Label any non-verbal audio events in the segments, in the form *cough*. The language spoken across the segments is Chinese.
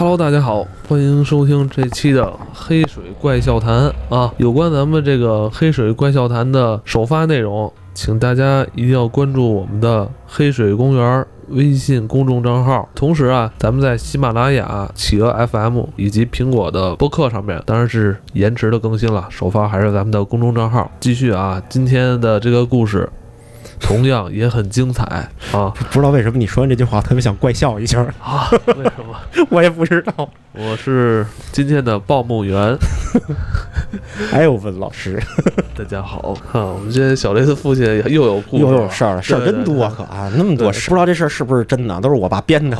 Hello，大家好，欢迎收听这期的《黑水怪笑谈》啊。有关咱们这个《黑水怪笑谈》的首发内容，请大家一定要关注我们的黑水公园微信公众账号。同时啊，咱们在喜马拉雅、企鹅 FM 以及苹果的播客上面，当然是延迟的更新了。首发还是咱们的公众账号。继续啊，今天的这个故事。同样也很精彩啊！不知道为什么你说完这句话，特别想怪笑一下啊？为什么？*laughs* 我也不知道。我是今天的报幕员，*laughs* 艾欧文老师。*laughs* 大家好啊！我们今天小雷的父亲又有故事，又有事儿了，事儿真多可啊！那么多事，不知道这事儿是不是真的，都是我爸编的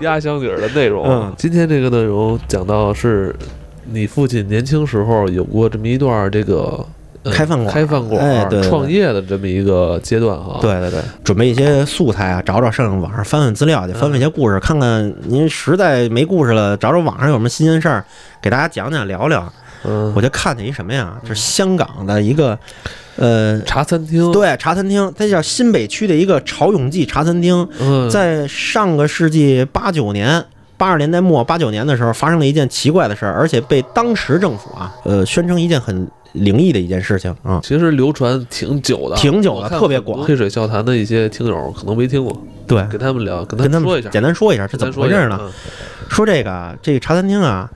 压箱底儿的内容。嗯，今天这个内容讲到是你父亲年轻时候有过这么一段这个。开饭馆，开饭馆，创业的这么一个阶段哈。对对对，准备一些素材啊，找找上网上翻翻资料去，翻翻一些故事，看看您实在没故事了，找找网上有什么新鲜事儿，给大家讲讲聊聊。嗯，我就看见一什么呀？就是香港的一个呃茶餐厅，对，茶餐厅，它叫新北区的一个潮永记茶餐厅。嗯，在上个世纪八九年、八十年代末、八九年的时候，发生了一件奇怪的事儿，而且被当时政府啊，呃，宣称一件很。灵异的一件事情啊，其实流传挺久的，挺久的，特别广。黑水笑谈的一些听友可能没听过，对，跟他们聊，跟他们说一下，简单说一下是怎么回事呢？说这个这个茶餐厅啊，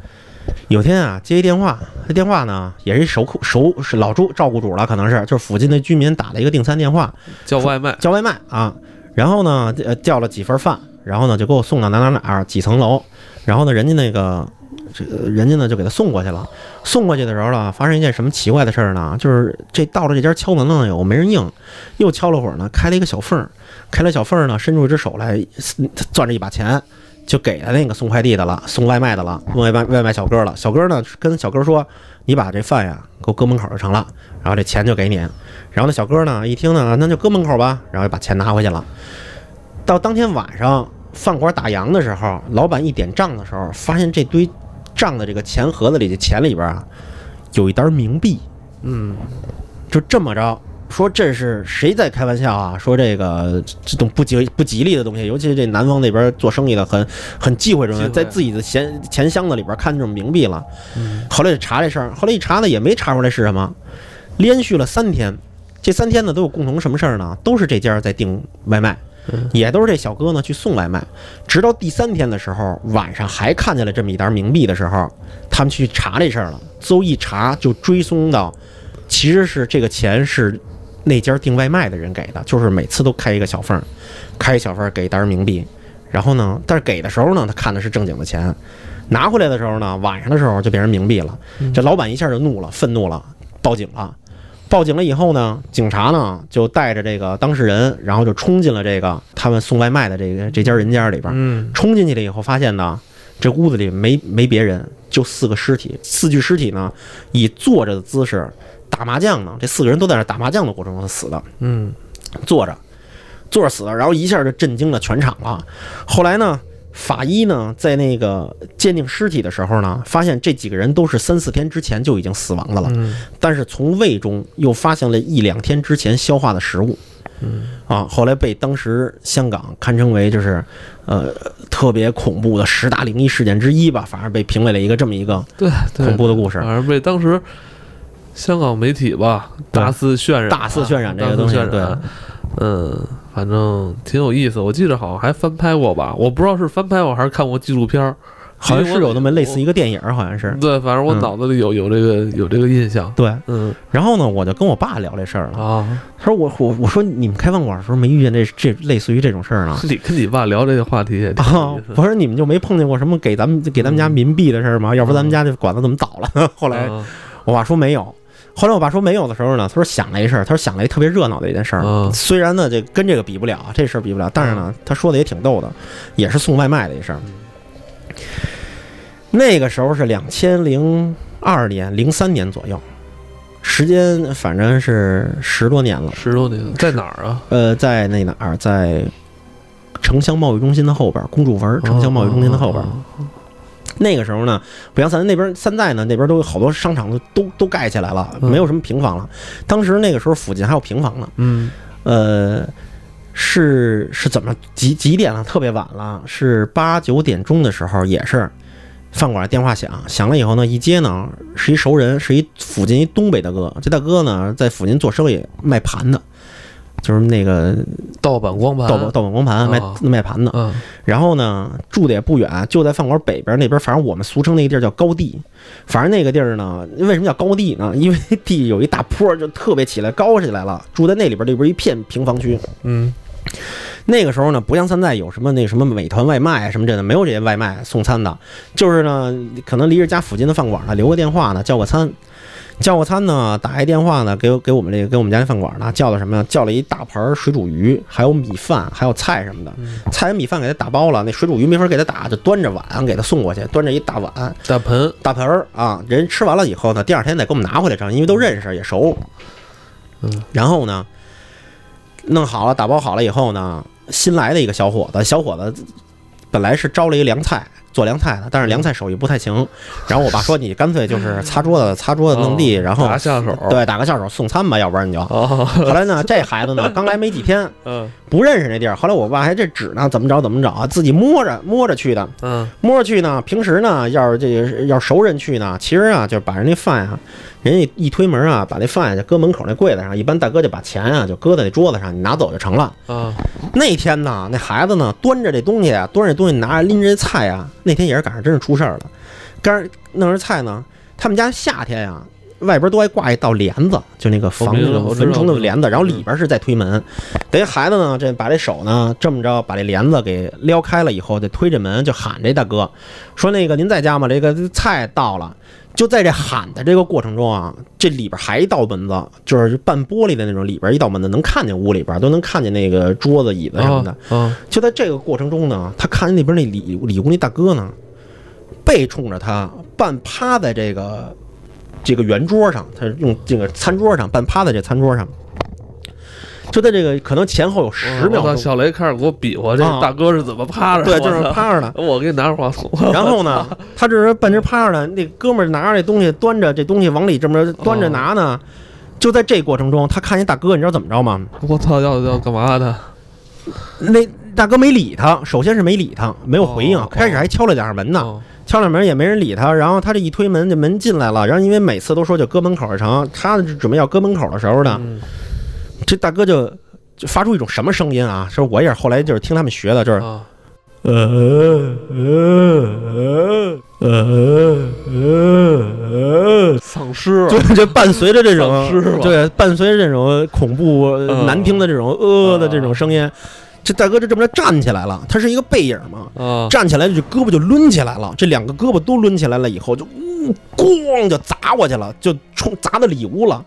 有天啊接一电话，这电话呢也是一熟客熟是老住照顾主了，可能是就是附近的居民打了一个订餐电话，叫外卖，叫外卖啊。然后呢呃叫了几份饭，然后呢就给我送到哪哪哪儿几层楼，然后呢人家那个。这个人家呢就给他送过去了，送过去的时候呢，发生一件什么奇怪的事儿呢？就是这到了这家敲门了有没人应，又敲了会儿呢，开了一个小缝儿，开了小缝儿呢，伸出一只手来，攥着一把钱，就给了那个送快递的了，送外卖的了，外卖外卖小哥了。小哥呢跟小哥说：“你把这饭呀给我搁门口就成了，然后这钱就给你。”然后那小哥呢一听呢，那就搁门口吧，然后把钱拿回去了。到当天晚上饭馆打烊的时候，老板一点账的时候，发现这堆。账的这个钱盒子里的钱里边啊，有一沓冥币。嗯，就这么着说，这是谁在开玩笑啊？说这个这种不吉不吉利的东西，尤其是这南方那边做生意的很很忌讳这种，在自己的钱钱箱子里边看这种冥币了。后来就查这事儿，后来一查呢，也没查出来是什么。连续了三天，这三天呢都有共同什么事儿呢？都是这家在订外卖。也都是这小哥呢去送外卖，直到第三天的时候，晚上还看见了这么一沓冥币的时候，他们去查这事儿了。最后一查就追踪到，其实是这个钱是那家订外卖的人给的，就是每次都开一个小缝，开一小缝给一沓冥币。然后呢，但是给的时候呢，他看的是正经的钱，拿回来的时候呢，晚上的时候就变成冥币了。这老板一下就怒了，愤怒了，报警了。报警了以后呢，警察呢就带着这个当事人，然后就冲进了这个他们送外卖的这个这家人家里边。嗯，冲进去了以后，发现呢，这屋子里没没别人，就四个尸体，四具尸体呢以坐着的姿势打麻将呢。这四个人都在那打麻将的过程中死的。嗯，坐着，坐着死的，然后一下就震惊了全场了。后来呢？法医呢，在那个鉴定尸体的时候呢，发现这几个人都是三四天之前就已经死亡的了。嗯，但是从胃中又发现了一两天之前消化的食物。嗯，啊，后来被当时香港堪称为就是，呃，特别恐怖的十大灵异事件之一吧，反而被评为了一个这么一个对恐怖的故事。反而被当时香港媒体吧大肆渲染，大肆渲染这个东西。对，嗯。反正挺有意思，我记得好像还翻拍过吧，我不知道是翻拍过还是看过纪录片儿，好像是有那么类似一个电影，好像是。对，反正我脑子里有有这个有这个印象。对，嗯。然后呢，我就跟我爸聊这事儿了啊。他说我我我说你们开饭馆的时候没遇见这这类似于这种事儿呢？*laughs* 你跟你爸聊这个话题也挺有意思。*laughs* 我说你们就没碰见过什么给咱们给咱们家民币的事儿吗？要不咱们家这馆子怎么倒了？*laughs* 后来我爸说没有。后来我爸说没有的时候呢，他说想了一事儿，他说想了一特别热闹的一件事儿。虽然呢这跟这个比不了，这事儿比不了，但是呢他说的也挺逗的，也是送外卖的一事儿。那个时候是两千零二年、零三年左右，时间反正是十多年了。十多年在哪儿啊？呃，在那哪儿，在城乡贸易中心的后边，公主坟城乡贸易中心的后边。那个时候呢，不像咱那边现在呢，那边都有好多商场都都都盖起来了，没有什么平房了。当时那个时候附近还有平房呢。嗯，呃，是是怎么几几点了？特别晚了，是八九点钟的时候，也是饭馆电话响，响了以后呢，一接呢是一熟人，是一附近一东北大哥。这大哥呢在附近做生意，卖盘的，就是那个盗版光盘，盗版盗版光盘卖啊卖盘的。嗯然后呢，住的也不远，就在饭馆北边那边，反正我们俗称那个地儿叫高地。反正那个地儿呢，为什么叫高地呢？*laughs* 因为地有一大坡，就特别起来高起来了。住在那里边，里边一片平房区。嗯那个时候呢，不像现在有什么那什么美团外卖啊什么这的，没有这些外卖送餐的，就是呢，可能离着家附近的饭馆呢留个电话呢叫个餐，叫个餐呢打一电话呢给给我们这个给我们家这饭馆呢叫了什么呀？叫了一大盘水煮鱼，还有米饭，还有菜什么的。嗯，菜跟米饭给他打包了，那水煮鱼没法给他打，就端着碗给他送过去，端着一大碗大盆，大盆儿啊。人吃完了以后呢，第二天再给我们拿回来吃，因为都认识也熟。嗯，然后呢，弄好了打包好了以后呢，新来的一个小伙子，小伙子本来是招了一凉菜。做凉菜的，但是凉菜手艺不太行。然后我爸说：“你干脆就是擦桌子、擦桌子、弄地，哦然后打下手，对打个下手送餐吧，要不然你就。”哦，后来呢，这孩子呢 *laughs* 刚来没几天，嗯不认识那地儿。后来我爸还这纸呢，怎么着怎么着啊，自己摸着摸着去的。嗯摸着去呢，平时呢，要是这个要熟人去呢，其实啊，就把人那饭啊，人家一推门啊，把那饭就搁门口那柜子上，一般大哥就把钱啊就搁在那桌子上，你拿走就成了。啊那天呢，那孩子呢，端着这东西啊，端着这东西拿着拎着这菜啊，那天也是赶上真是出事儿了。刚弄着菜呢，他们家夏天呀、外边都爱挂一道帘子，就那个防那个蚊虫的帘子，然后里边是在推门。等于孩子呢，这把这手呢这么着把这帘子给撩开了以后，就推着门就喊这大哥说：“那个您在家吗？这个菜到了。”就在这喊的这个过程中啊，这里边还一道门子，就是半玻璃的那种，里边一道门子能看见屋里边，都能看见那个桌子、椅子什么的。啊就在这个过程中呢，他看见那边那里里屋那大哥呢，背冲着他，半趴在这个这个圆桌上，他用这个餐桌上，半趴在这餐桌上。就在这个可能前后有十秒钟，小雷开始给我比划这啊大哥是怎么趴着，对，就是趴着的。我给你拿着话筒，然后呢，*laughs* 他这是半截趴着呢，那哥们儿拿着这东西，端着这东西往里这么端着拿呢。就在这过程中，他看见大哥，你知道怎么着吗？我操，要要干嘛的？那大哥没理他，首先是没理他，没有回应哦，开始还敲了两下门呢。哦敲了门也没人理他，然后他这一推门，这门进来了，然后因为每次都说就搁门口就成，他准备要搁门口的时候呢，嗯这大哥就就发出一种什么声音啊？说我也是后来就是听他们学的，就是啊。呃呃呃呃呃，丧尸就这伴随着这种对，伴随着这种恐怖嗯。难听的这种呃的这种声音，这大哥就这么着站起来了，他是一个背影嘛，啊站起来就胳膊就抡起来了，这两个胳膊都抡起来了以后，就呜咣就砸过去了，就冲砸到里屋了。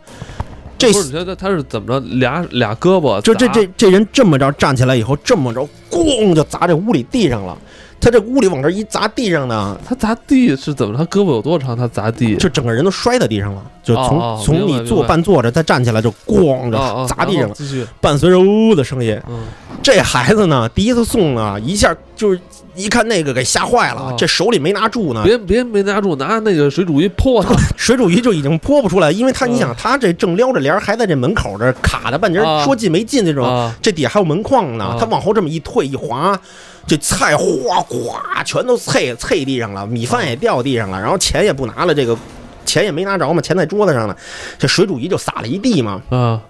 这不是你觉得他是怎么着？俩俩胳膊就这这这人这么着站起来以后，这么着咣就砸这屋里地上了。他这屋里往这一砸地上呢，他砸地是怎么？他胳膊有多长？他砸地就整个人都摔在地上了，就从、哦哦从你坐半坐着，再站起来就咣啊啊就砸地上了，继续，伴随着呜呜的声音。嗯这孩子呢，第一次送呢，一下就是一看那个给吓坏了，哦这手里没拿住呢，别别没拿住，拿那个水煮鱼泼他 *laughs* 水煮鱼就已经泼不出来，因为他嗯你想他这正撩着帘儿，还在这门口这卡着半截说进没进那种，啊这底下还有门框呢啊，他往后这么一退一滑。这菜哗哗全都碎碎地上了，米饭也掉地上了，然后钱也不拿了，这个钱也没拿着嘛，钱在桌子上呢，这水煮鱼就撒了一地嘛，嗯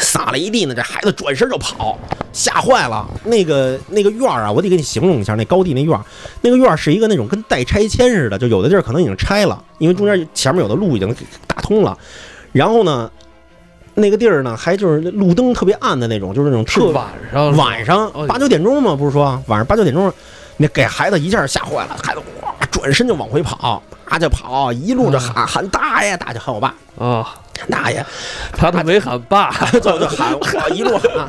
撒了一地呢，这孩子转身就跑，吓坏了。那个那个院儿啊，我得给你形容一下，那高地那院儿，那个院儿是一个那种跟待拆迁似的，就有的地儿可能已经拆了，因为中间前面有的路已经打通了。然后呢，那个地儿呢，还就是路灯特别暗的那种，就是那种特晚上晚上哦八九点钟嘛，不是说晚上八九点钟，那给孩子一下吓坏了，孩子哇转身就往回跑，啪就跑，一路就喊喊大爷，大爷喊我爸，啊，喊大爷。他都没喊爸，就 *laughs* 就喊，我一路喊，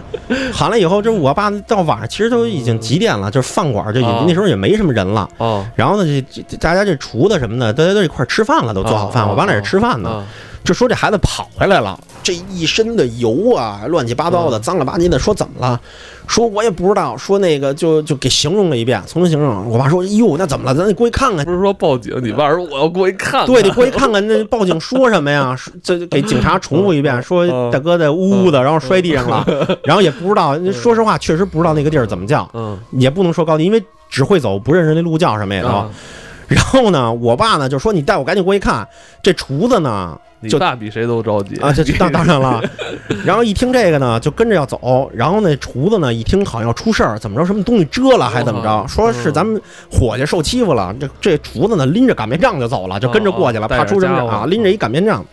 喊了以后，这我爸到晚上其实都已经几点了，就是饭馆就啊那时候也没什么人了。哦，然后呢，这这大家这厨子什么的，大家都一块吃饭了，都做好饭。啊我爸那是吃饭呢，啊就说这孩子跑回来了，这一身的油啊，乱七八糟的，嗯脏了吧唧的。说怎么了？说我也不知道。说那个就就给形容了一遍，重新形容。我爸说：“哟，那怎么了？咱得过去看看。不是说报警，你爸说我要过去看看，对，你过去看看。那报警说什么呀？说这给警察重复一遍，说嗯大哥在呜呜的，然后摔地上了，然后也不知道。说实话，确实不知道那个地儿怎么叫，嗯，也不能说高低，因为只会走，不认识那路叫什么也都。啊然后呢，我爸呢就说：“你带我赶紧过去看。”这厨子呢你就爸比谁都着急啊，这这 *laughs* 当当然了。然后一听这个呢，就跟着要走。然后那厨子呢，一听好像要出事儿，怎么着，什么东西遮了，还怎么着？哦说是咱们伙计受欺负了。这这厨子呢，拎着擀面杖就走了，就跟着过去了，怕出什么事儿家伙啊，拎着一擀面杖。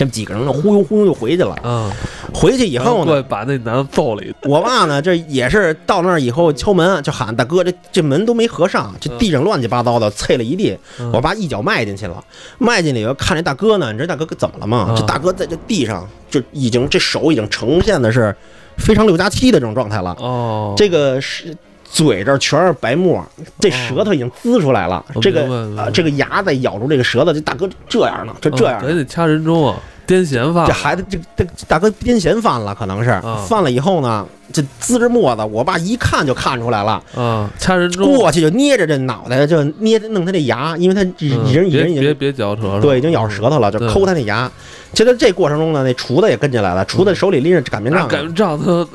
这几个人呢，忽悠忽悠就回去了。啊，回去以后呢，把那男的揍了一顿，我爸呢，这也是到那儿以后敲门，就喊大哥，这这门都没合上，这地上乱七八糟的，碎了一地。嗯我爸一脚迈进去了，迈进去以后看这大哥呢，你知道大哥怎么了吗？啊这大哥在这地上就已经这手已经呈现的是非常六加七的这种状态了，哦，这个是。嘴这儿全是白沫，这舌头已经滋出来了。我这个啊、这个牙在咬住这个舌头，这大哥这样呢，就这样得掐人中啊，癫痫犯了，这孩子，这这这大哥癫痫犯了，可能是、啊犯了以后呢，这滋着沫子，我爸一看就看出来了，啊，掐人中，过去就捏着这脑袋，就捏弄他这牙，因为他已经已别经已经别别嚼舌头，对已经咬着舌头了，就抠他那牙。就在这过程中呢，那厨子也跟进来了，厨子手里拎着擀面杖擀面杖他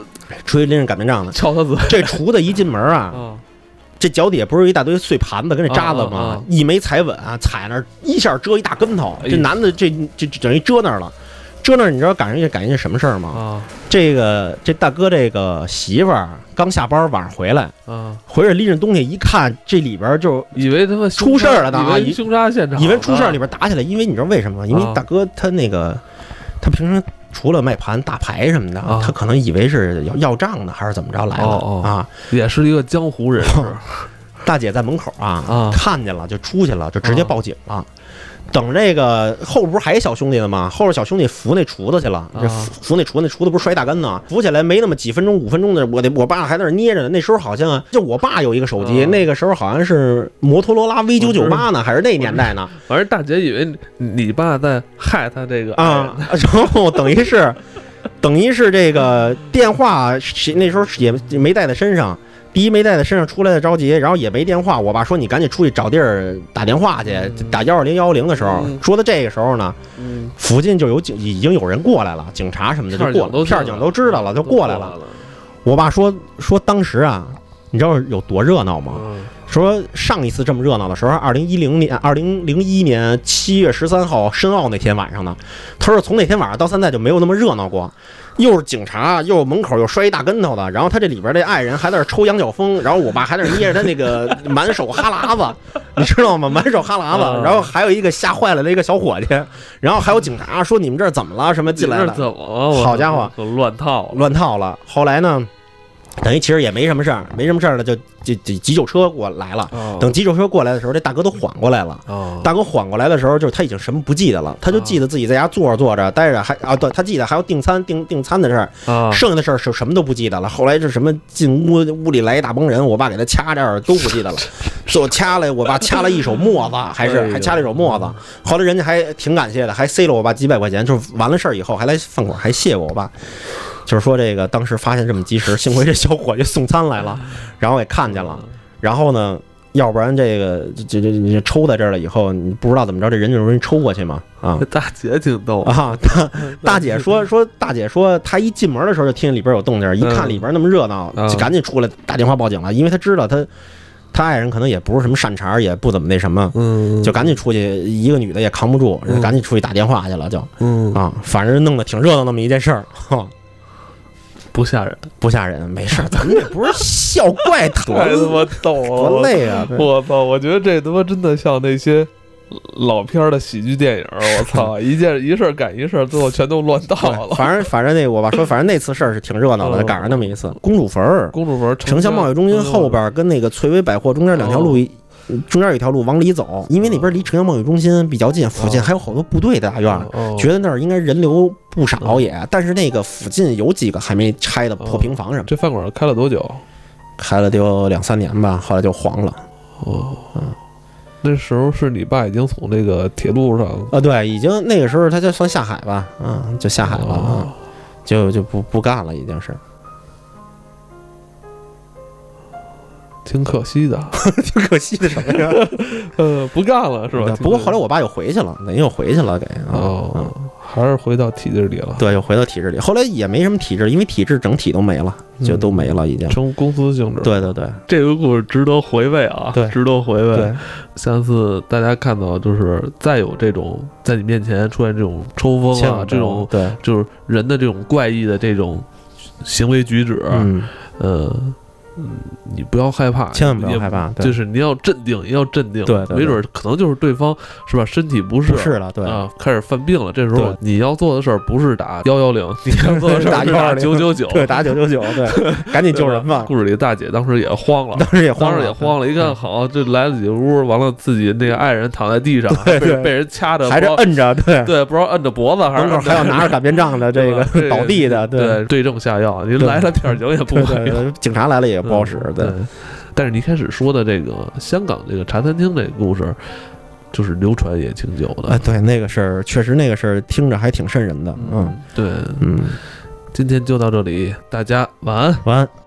厨子拎着擀面杖呢。敲他子这厨子一进门啊，啊，*laughs* 这脚底下不是一大堆碎盘子跟这渣子吗啊？一没踩稳啊，踩那儿一下遮一大跟头。哎这男的这这这等于遮那儿了，遮那儿你知道赶上一赶上一什么事儿吗？啊这个这大哥这个媳妇儿刚下班晚上回来，啊，回来拎着东西一看，这里边就以为他妈出事儿了呢啊以以为凶杀现场，以为出事儿里边打起来，因为你知道为什么吗？因为啊大哥他那个他平时除了卖盘大牌什么的，啊他可能以为是要要账的还是怎么着来了哦哦啊？也是一个江湖人士 *laughs* 大姐在门口啊啊看见了就出去了，就直接报警了。等这个后边不是还有小兄弟呢吗？后边小兄弟扶那厨子去了，扶扶那厨子，那厨子不是摔大跟呢？扶起来没那么几分钟、五分钟的，我得我爸还在那儿捏着呢。那时候好像就我爸有一个手机，啊那个时候好像是摩托罗拉 V 九九八呢，还是那年代呢？反正大姐以为你你爸在害他这个啊，*laughs* 然后等于是，等于是这个电话那时候也没带在身上。第一没带在身上，出来的着急，然后也没电话。我爸说你赶紧出去找地儿打电话去，打幺二零幺幺零的时候，嗯说的这个时候呢，嗯，附近就有警，已经有人过来了，警察什么的就过了，片儿警都知道了，就过来了。我爸说说当时啊，你知道有多热闹吗？嗯说上一次这么热闹的时候，二零一零年、二零零一年七月十三号申奥那天晚上呢。他说从那天晚上到现在就没有那么热闹过，又是警察，又门口又摔一大跟头的，然后他这里边这爱人还在那抽羊角风，然后我爸还在那捏着他那个满手哈喇子，*laughs* 你知道吗？满手哈喇啊子，然后还有一个吓坏了的一个小伙计，然后还有警察说你们这儿怎么了？什么进来这了？怎么了？好家伙，乱套乱套了。后来呢，等于其实也没什么事儿，没什么事儿了，就就就急救车过来了。啊等急救车过来的时候，这大哥都缓过来了。啊大哥缓过来的时候，就是他已经什么不记得了，他就记得自己在家坐着坐着待着，还啊，对他记得还要订餐订订餐的事儿，啊剩下的事儿是什么都不记得了。后来是什么进屋屋里来一大帮人，我爸给他掐这儿都不记得了，*laughs* 最后掐了我爸掐了一手沫子，还是还掐了一手沫子。后来人家还挺感谢的，还塞了我爸几百块钱，就是完了事儿以后还来饭馆还谢过我爸。就是说这个当时发现这么及时，*laughs* 幸亏这小伙计送餐来了，*laughs* 然后也看见了。然后呢，要不然这个这这这抽在这儿了以后，你不知道怎么着，这人就容易抽过去嘛啊。*laughs* 大姐挺逗。啊！大大姐说说，大姐说她一进门的时候就听见里边有动静，一看里边那么热闹，嗯。就赶紧出来打电话报警了，因为她知道她她爱人可能也不是什么善茬，也不怎么那什么。嗯，就赶紧出去，一个女的也扛不住，嗯。赶紧出去打电话去了，就。嗯。啊，反正弄得挺热闹那么一件事儿，哈，不吓人，不吓人，没事儿，咱们也不是笑怪 *laughs* 多太他妈逗了，多累啊！我操！我觉得这他妈真的像那些老片儿的喜剧电影，我操！*laughs* 一件一事儿赶一事儿，最后全都乱套了。反正反正那我爸说，反正那次事儿是挺热闹的，嗯赶上那么一次。公主坟儿，公主坟城乡贸易中心后边儿跟那个翠微百货中间两条路，中间有一条路往里走，因为那边离城乡贸易中心比较近，附近还有好多部队的大院觉得那儿应该人流不少也，但是那个附近有几个还没拆的破平房什么，这饭馆开了多久？开了得有两三年吧，后来就黄了。哦，那时候是你爸已经从这个铁路上啊，对，已经那个时候他就算下海吧，嗯，就下海了，就就不不干了，已经是，挺可惜的，*laughs* 挺可惜的什么呀？*laughs* 呃，不干了是吧？不过后来我爸又回去了，等于又回去了，给哦，还是回到体制里了，对，又回到体制里。后来也没什么体制，因为体制整体都没了，就都没了，已经。成公司性质。，对对对这个故事值得回味啊，对值得回味。对，下次大家看到就是再有这种在你面前出现这种抽风啊，这种对，就是人的这种怪异的这种行为举止，嗯，呃，嗯，你不要害怕，千万不要害怕就是你要镇定，也要镇定，对没准儿可能就是对方是吧，身体不适，是了，对，啊，开始犯病了，这时候你要做的事儿不是打幺幺零，*laughs* 你要做的事儿打是打120九九九，对，打九九九，对，*laughs* 赶紧救人吧。故事里的大姐当时也慌了。当时也慌了，当时也慌了，一看好，这来了几个屋，完了自己那个爱人躺在地上，被被人掐着，还是摁着，对，对，不知道摁着脖子还是还要拿着擀面杖的这个 *laughs* 倒地的，对。对症下药，您来了点儿酒也不对管用，对对，警察来了也不好使，对对。但是你一开始说的这个香港这个茶餐厅这个故事，就是流传也挺久的哎，。对，那个事儿确实，那个事儿听着还挺瘆人的，嗯对，嗯，今天就到这里，大家晚安。晚安。